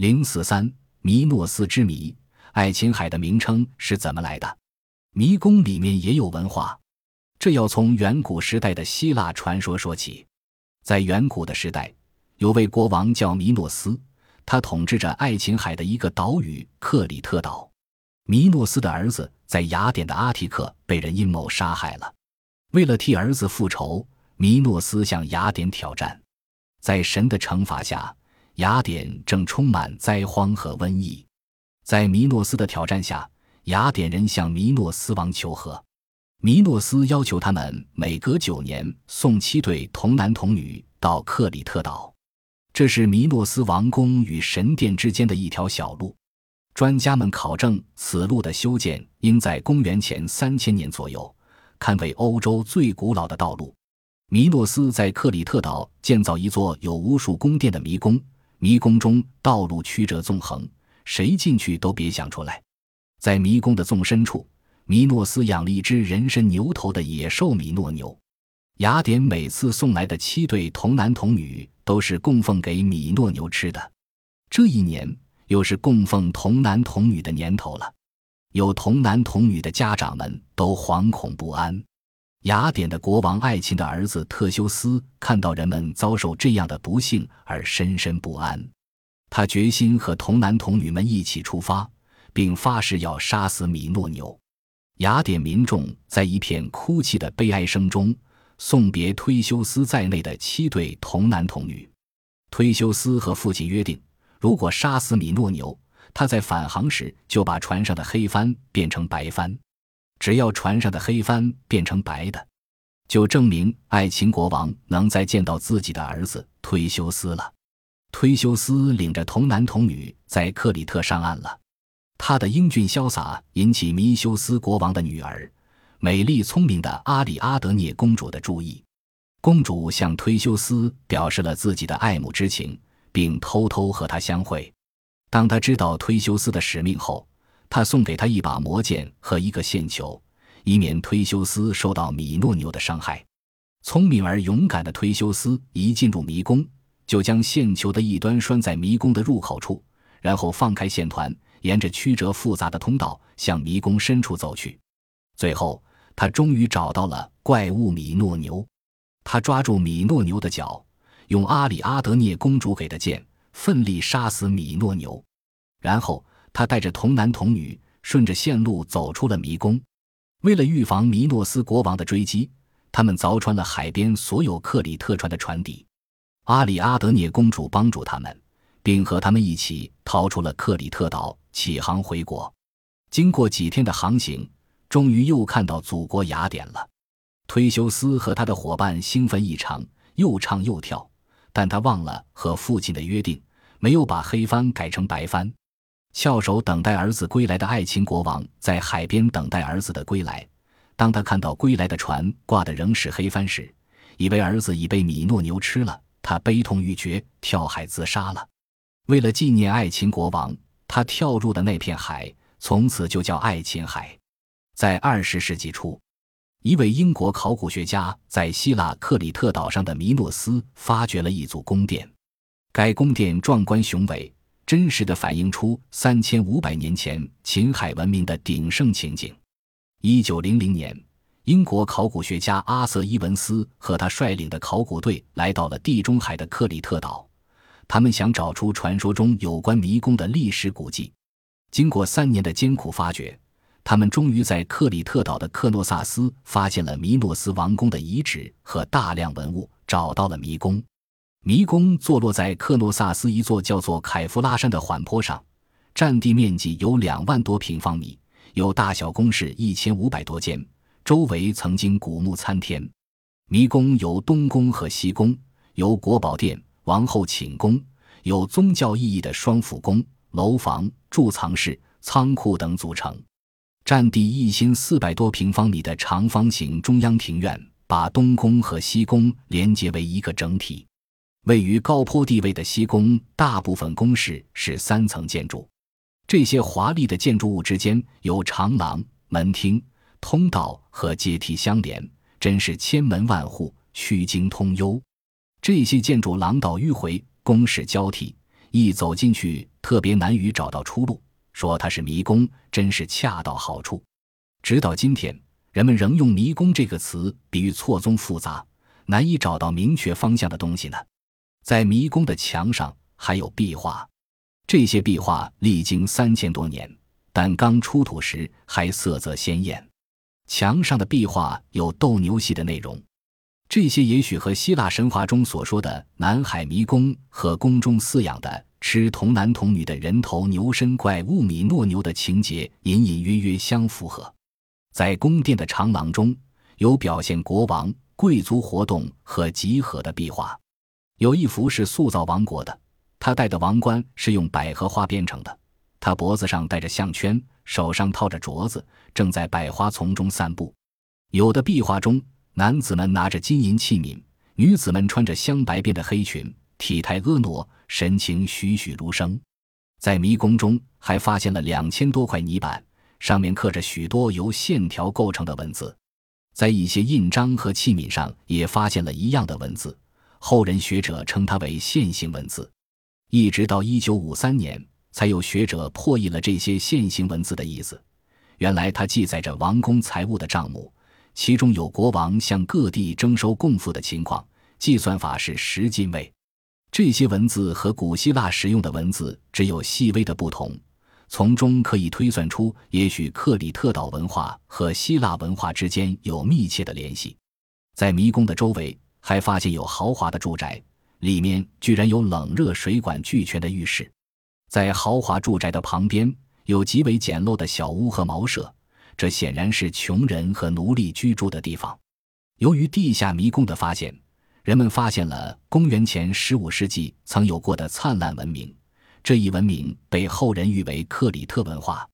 零四三弥诺斯之谜，爱琴海的名称是怎么来的？迷宫里面也有文化，这要从远古时代的希腊传说说起。在远古的时代，有位国王叫弥诺斯，他统治着爱琴海的一个岛屿克里特岛。弥诺斯的儿子在雅典的阿提克被人阴谋杀害了，为了替儿子复仇，弥诺斯向雅典挑战。在神的惩罚下。雅典正充满灾荒和瘟疫，在弥诺斯的挑战下，雅典人向弥诺斯王求和。弥诺斯要求他们每隔九年送七对童男童女到克里特岛，这是弥诺斯王宫与神殿之间的一条小路。专家们考证，此路的修建应在公元前三千年左右，堪为欧洲最古老的道路。弥诺斯在克里特岛建造一座有无数宫殿的迷宫。迷宫中道路曲折纵横，谁进去都别想出来。在迷宫的纵深处，米诺斯养了一只人身牛头的野兽米诺牛。雅典每次送来的七对童男童女都是供奉给米诺牛吃的。这一年又是供奉童男童女的年头了，有童男童女的家长们都惶恐不安。雅典的国王爱琴的儿子特修斯看到人们遭受这样的不幸而深深不安，他决心和童男童女们一起出发，并发誓要杀死米诺牛。雅典民众在一片哭泣的悲哀声中送别忒修斯在内的七对童男童女。忒修斯和父亲约定，如果杀死米诺牛，他在返航时就把船上的黑帆变成白帆。只要船上的黑帆变成白的，就证明爱琴国王能再见到自己的儿子忒修斯了。忒修斯领着童男童女在克里特上岸了。他的英俊潇洒引起弥修斯国王的女儿、美丽聪明的阿里阿德涅公主的注意。公主向忒修斯表示了自己的爱慕之情，并偷偷和他相会。当他知道忒修斯的使命后，他送给他一把魔剑和一个线球，以免忒修斯受到米诺牛的伤害。聪明而勇敢的忒修斯一进入迷宫，就将线球的一端拴在迷宫的入口处，然后放开线团，沿着曲折复杂的通道向迷宫深处走去。最后，他终于找到了怪物米诺牛。他抓住米诺牛的脚，用阿里阿德涅公主给的剑奋力杀死米诺牛，然后。他带着童男童女顺着线路走出了迷宫。为了预防弥诺斯国王的追击，他们凿穿了海边所有克里特船的船底。阿里阿德涅公主帮助他们，并和他们一起逃出了克里特岛，起航回国。经过几天的航行，终于又看到祖国雅典了。忒修斯和他的伙伴兴奋异常，又唱又跳，但他忘了和父亲的约定，没有把黑帆改成白帆。翘首等待儿子归来的爱琴国王在海边等待儿子的归来。当他看到归来的船挂的仍是黑帆时，以为儿子已被米诺牛吃了，他悲痛欲绝，跳海自杀了。为了纪念爱琴国王，他跳入的那片海从此就叫爱琴海。在二十世纪初，一位英国考古学家在希腊克里特岛上的米诺斯发掘了一组宫殿，该宫殿壮观雄伟。真实的反映出三千五百年前秦海文明的鼎盛情景。一九零零年，英国考古学家阿瑟·伊文斯和他率领的考古队来到了地中海的克里特岛，他们想找出传说中有关迷宫的历史古迹。经过三年的艰苦发掘，他们终于在克里特岛的克诺萨斯发现了弥诺斯王宫的遗址和大量文物，找到了迷宫。迷宫坐落在克诺萨斯一座叫做凯夫拉山的缓坡上，占地面积有两万多平方米，有大小宫室一千五百多间，周围曾经古木参天。迷宫有东宫和西宫，由国宝殿、王后寝宫，有宗教意义的双府宫、楼房、贮藏室、仓库等组成。占地一千四百多平方米的长方形中央庭院，把东宫和西宫连接为一个整体。位于高坡地位的西宫，大部分宫室是三层建筑。这些华丽的建筑物之间有长廊、门厅、通道和阶梯相连，真是千门万户，曲径通幽。这些建筑廊道迂回，宫室交替，一走进去特别难于找到出路，说它是迷宫，真是恰到好处。直到今天，人们仍用“迷宫”这个词比喻错综复杂、难以找到明确方向的东西呢。在迷宫的墙上还有壁画，这些壁画历经三千多年，但刚出土时还色泽鲜艳。墙上的壁画有斗牛戏的内容，这些也许和希腊神话中所说的南海迷宫和宫中饲养的吃童男童女的人头牛身怪物米诺牛的情节隐隐约约相符合。在宫殿的长廊中有表现国王、贵族活动和集合的壁画，有一幅是塑造王国的，他戴的王冠是用百合花编成的，他脖子上戴着项圈。手上套着镯子，正在百花丛中散步。有的壁画中，男子们拿着金银器皿，女子们穿着镶白边的黑裙，体态婀娜，神情栩栩如生。在迷宫中，还发现了两千多块泥板，上面刻着许多由线条构成的文字。在一些印章和器皿上，也发现了一样的文字。后人学者称它为线形文字。一直到一九五三年。才有学者破译了这些线形文字的意思。原来，它记载着王宫财务的账目，其中有国王向各地征收贡赋的情况，计算法是十进位。这些文字和古希腊使用的文字只有细微的不同，从中可以推算出，也许克里特岛文化和希腊文化之间有密切的联系。在迷宫的周围，还发现有豪华的住宅，里面居然有冷热水管俱全的浴室。在豪华住宅的旁边有极为简陋的小屋和茅舍，这显然是穷人和奴隶居住的地方。由于地下迷宫的发现，人们发现了公元前十五世纪曾有过的灿烂文明。这一文明被后人誉为克里特文化。